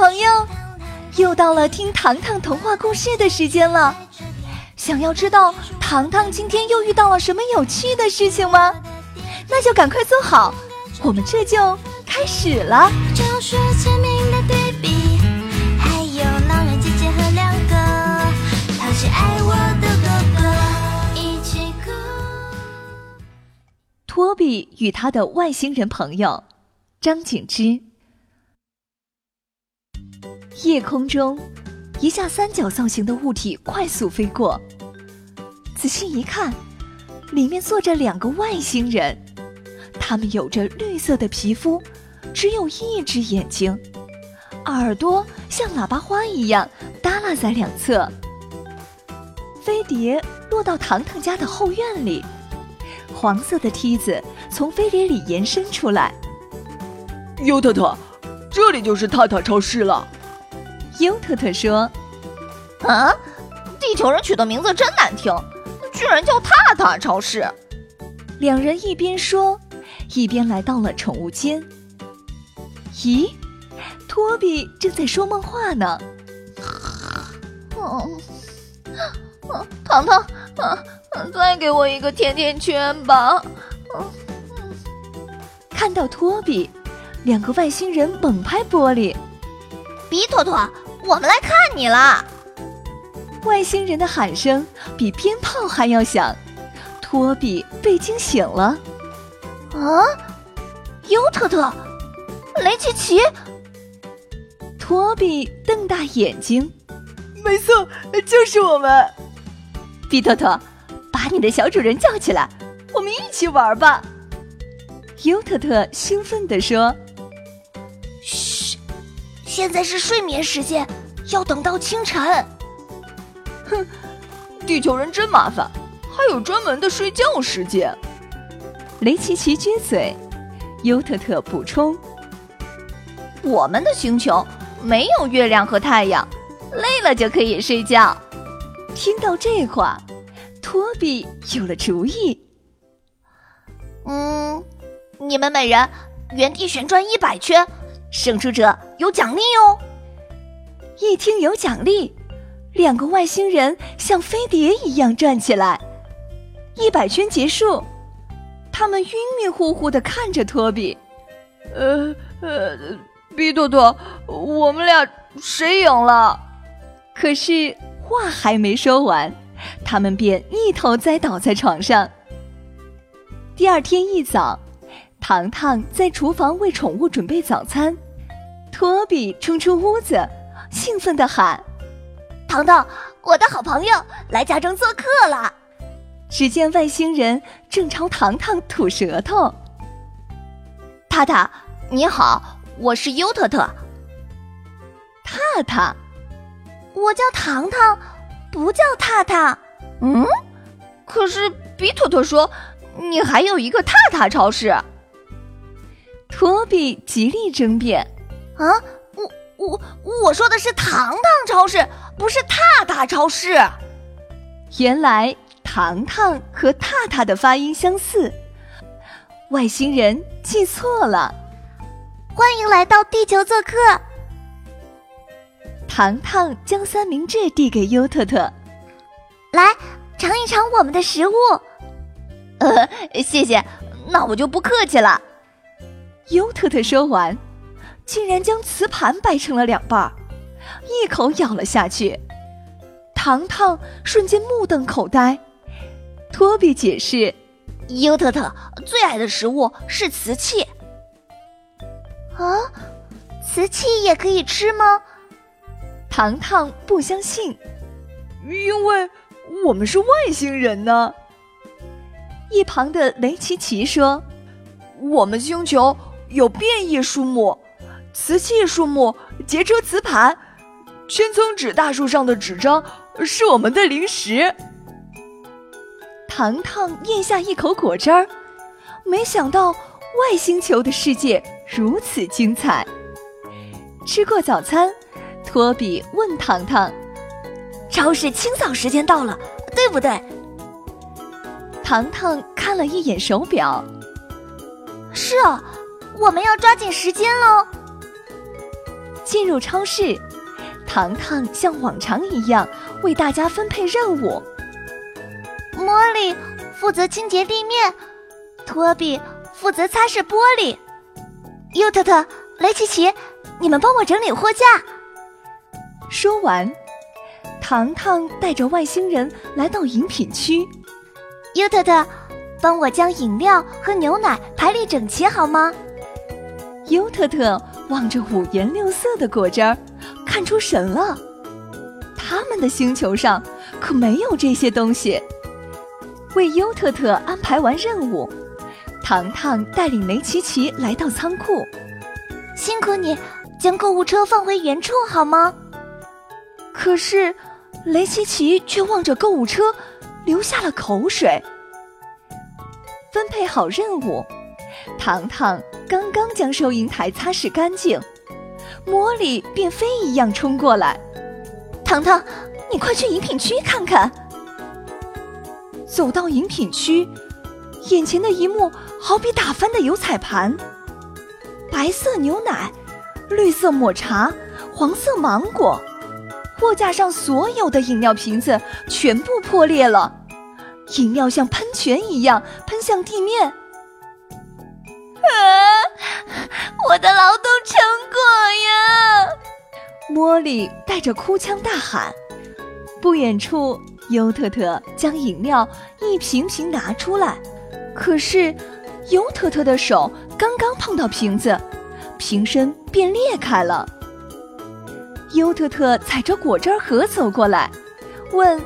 朋友，又到了听糖糖童话故事的时间了。想要知道糖糖今天又遇到了什么有趣的事情吗？那就赶快坐好，我们这就开始了。托比与他的外星人朋友张景之。夜空中，一架三角造型的物体快速飞过。仔细一看，里面坐着两个外星人，他们有着绿色的皮肤，只有一只眼睛，耳朵像喇叭花一样耷拉在两侧。飞碟落到糖糖家的后院里，黄色的梯子从飞碟里延伸出来。尤特特，这里就是塔塔超市了。优特特说：“啊，地球人取的名字真难听，居然叫塔塔超市。”两人一边说，一边来到了宠物间。咦，托比正在说梦话呢。嗯，糖糖，再给我一个甜甜圈吧。看到托比，两个外星人猛拍玻璃。比托托。我们来看你了！外星人的喊声比鞭炮还要响，托比被惊醒了。啊，尤特特，雷奇奇！托比瞪大眼睛，没错，就是我们。比特特，把你的小主人叫起来，我们一起玩吧！尤特特兴奋地说。嘘现在是睡眠时间，要等到清晨。哼，地球人真麻烦，还有专门的睡觉时间。雷奇奇撅嘴，尤特特补充：“我们的星球没有月亮和太阳，累了就可以睡觉。”听到这话，托比有了主意。嗯，你们每人原地旋转一百圈。胜出者有奖励哦！一听有奖励，两个外星人像飞碟一样转起来。一百圈结束，他们晕晕乎乎的看着托比。呃呃，比多多，我们俩谁赢了？可是话还没说完，他们便一头栽倒在床上。第二天一早。糖糖在厨房为宠物准备早餐，托比冲出屋子，兴奋地喊：“糖糖，我的好朋友来家中做客了！”只见外星人正朝糖糖吐舌头。塔塔，你好，我是优特特。塔塔，我叫糖糖，不叫塔塔。嗯，可是比特特说你还有一个塔塔超市。托比极力争辩：“啊，我我说的是糖糖超市，不是踏踏超市。”原来糖糖和踏踏的发音相似，外星人记错了。欢迎来到地球做客。糖糖将三明治递给优特特，来尝一尝我们的食物。呃，谢谢，那我就不客气了。优特特说完，竟然将瓷盘掰成了两半，一口咬了下去。糖糖瞬间目瞪口呆。托比解释：“尤特特最爱的食物是瓷器。”啊，瓷器也可以吃吗？糖糖不相信，因为我们是外星人呢。一旁的雷奇奇说：“我们星球。”有变异树木、瓷器树木、结车瓷盘、千层纸大树上的纸张是我们的零食。糖糖咽下一口果汁儿，没想到外星球的世界如此精彩。吃过早餐，托比问糖糖：“超市清扫时间到了，对不对？”糖糖看了一眼手表，是啊。我们要抓紧时间喽！进入超市，糖糖像往常一样为大家分配任务。茉莉负责清洁地面，托比负责擦拭玻璃，尤特特、雷奇奇，你们帮我整理货架。说完，糖糖带着外星人来到饮品区。尤特特，帮我将饮料和牛奶排列整齐好吗？尤特特望着五颜六色的果汁儿，看出神了。他们的星球上可没有这些东西。为优特特安排完任务，糖糖带领雷奇奇来到仓库。辛苦你，将购物车放回原处好吗？可是，雷奇奇却望着购物车，流下了口水。分配好任务，糖糖刚刚将收银台擦拭干净，茉莉便飞一样冲过来：“糖糖，你快去饮品区看看。”走到饮品区，眼前的一幕好比打翻的油彩盘：白色牛奶，绿色抹茶，黄色芒果。货架上所有的饮料瓶子全部破裂了，饮料像喷泉一样喷向地面。啊！我的劳动成果呀！茉莉带着哭腔大喊。不远处。尤特特将饮料一瓶瓶拿出来，可是尤特特的手刚刚碰到瓶子，瓶身便裂开了。尤特特踩着果汁盒走过来，问：“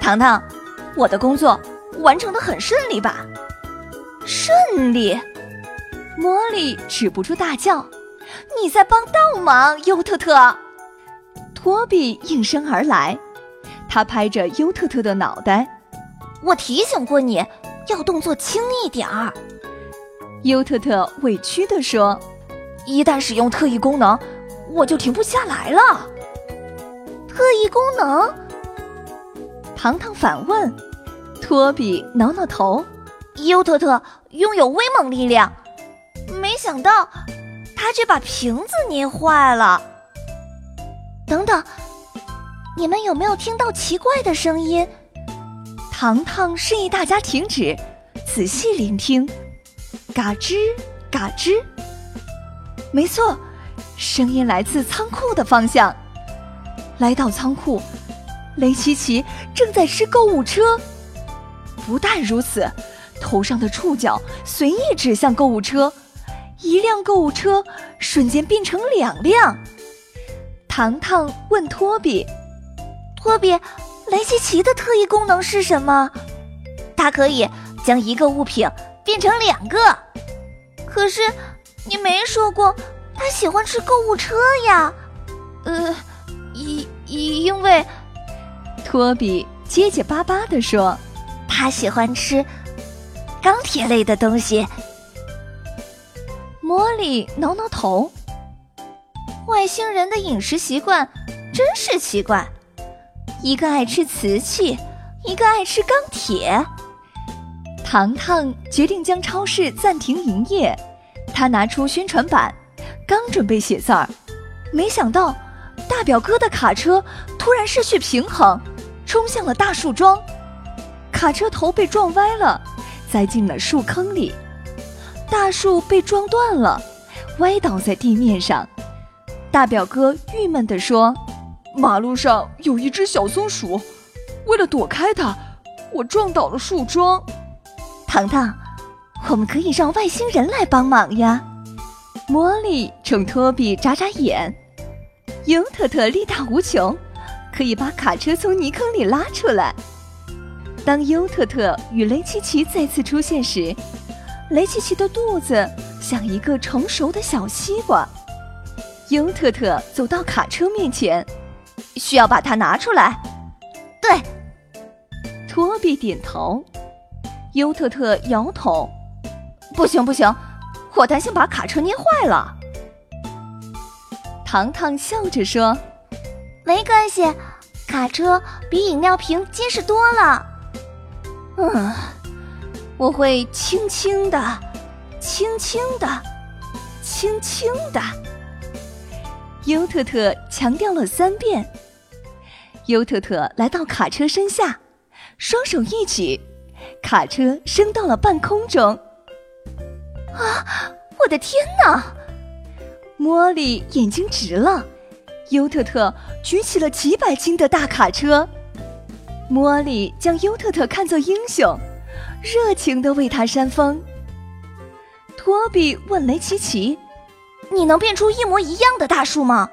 糖糖，我的工作完成的很顺利吧？”“顺利！”茉莉止不住大叫：“你在帮倒忙，尤特特！”托比应声而来。他拍着尤特特的脑袋，我提醒过你，要动作轻一点儿。尤特特委屈地说：“一旦使用特异功能，我就停不下来了。”特异功能？糖糖反问。托比挠挠头：“尤特特拥有威猛力量，没想到他却把瓶子捏坏了。”等等。你们有没有听到奇怪的声音？糖糖示意大家停止，仔细聆听。嘎吱嘎吱，没错，声音来自仓库的方向。来到仓库，雷奇奇正在吃购物车。不但如此，头上的触角随意指向购物车，一辆购物车瞬间变成两辆。糖糖问托比。托比，雷奇奇的特异功能是什么？它可以将一个物品变成两个。可是你没说过他喜欢吃购物车呀？呃，因因为，托比结结巴巴地说，他喜欢吃钢铁类的东西。茉莉挠挠头，外星人的饮食习惯真是奇怪。一个爱吃瓷器，一个爱吃钢铁。糖糖决定将超市暂停营业。他拿出宣传板，刚准备写字儿，没想到大表哥的卡车突然失去平衡，冲向了大树桩。卡车头被撞歪了，栽进了树坑里。大树被撞断了，歪倒在地面上。大表哥郁闷地说。马路上有一只小松鼠，为了躲开它，我撞倒了树桩。糖糖，我们可以让外星人来帮忙呀！茉莉冲托比眨眨眼。尤特特力大无穷，可以把卡车从泥坑里拉出来。当尤特特与雷奇奇再次出现时，雷奇奇的肚子像一个成熟的小西瓜。尤特特走到卡车面前。需要把它拿出来。对，托比点头，尤特特摇头。不行不行，我担心把卡车捏坏了。糖糖笑着说：“没关系，卡车比饮料瓶结实多了。”嗯，我会轻轻的，轻轻的，轻轻的。优特特强调了三遍。优特特来到卡车身下，双手一举，卡车升到了半空中。啊！我的天哪！茉莉眼睛直了。优特特举起了几百斤的大卡车，茉莉将优特特看作英雄，热情的为他扇风。托比问雷奇奇：“你能变出一模一样的大树吗？”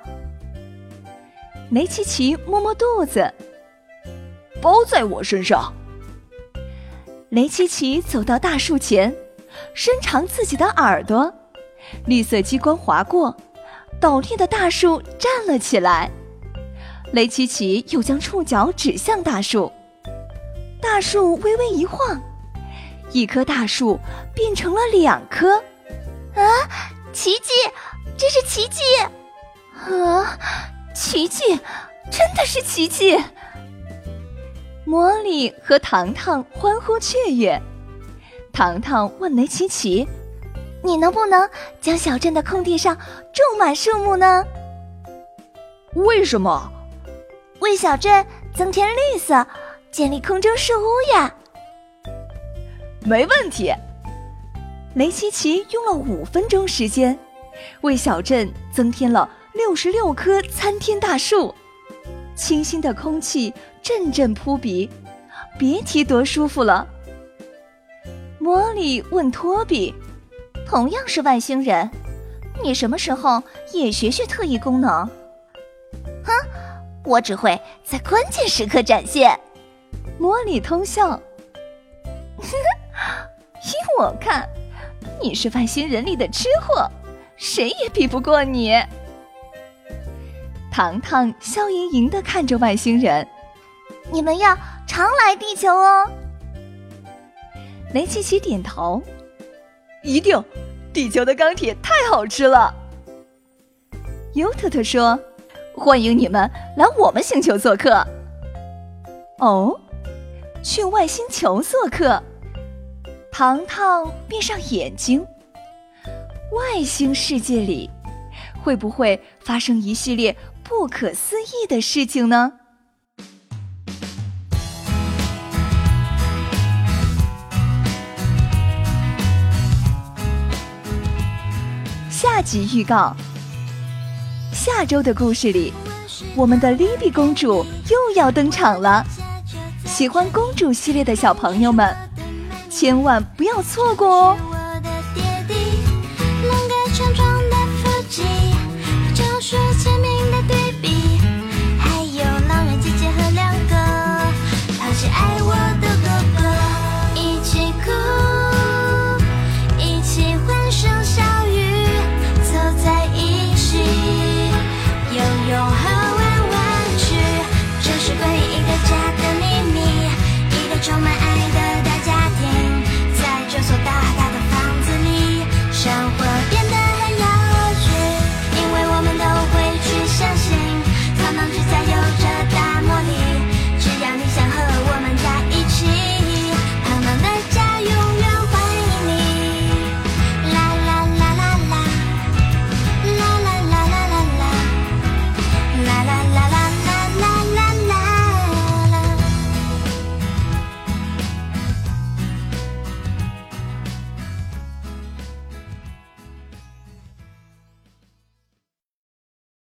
雷奇奇摸摸肚子：“包在我身上。”雷奇奇走到大树前，伸长自己的耳朵，绿色激光划过。倒立的大树站了起来，雷奇奇又将触角指向大树，大树微微一晃，一棵大树变成了两棵。啊，奇迹！这是奇迹！啊，奇迹！真的是奇迹！茉莉和糖糖欢呼雀跃。糖糖问雷奇奇。你能不能将小镇的空地上种满树木呢？为什么？为小镇增添绿色，建立空中树屋呀！没问题。雷奇奇用了五分钟时间，为小镇增添了六十六棵参天大树，清新的空气阵阵扑鼻，别提多舒服了。莫莉问托比。同样是外星人，你什么时候也学学特异功能？哼，我只会在关键时刻展现。莫莉偷笑，依我看，你是外星人里的吃货，谁也比不过你。糖糖笑盈盈的看着外星人，你们要常来地球哦。雷奇奇点头。一定，地球的钢铁太好吃了。尤特特说：“欢迎你们来我们星球做客。”哦，去外星球做客？糖糖闭上眼睛。外星世界里，会不会发生一系列不可思议的事情呢？下集预告：下周的故事里，我们的莉比公主又要登场了。喜欢公主系列的小朋友们，千万不要错过哦！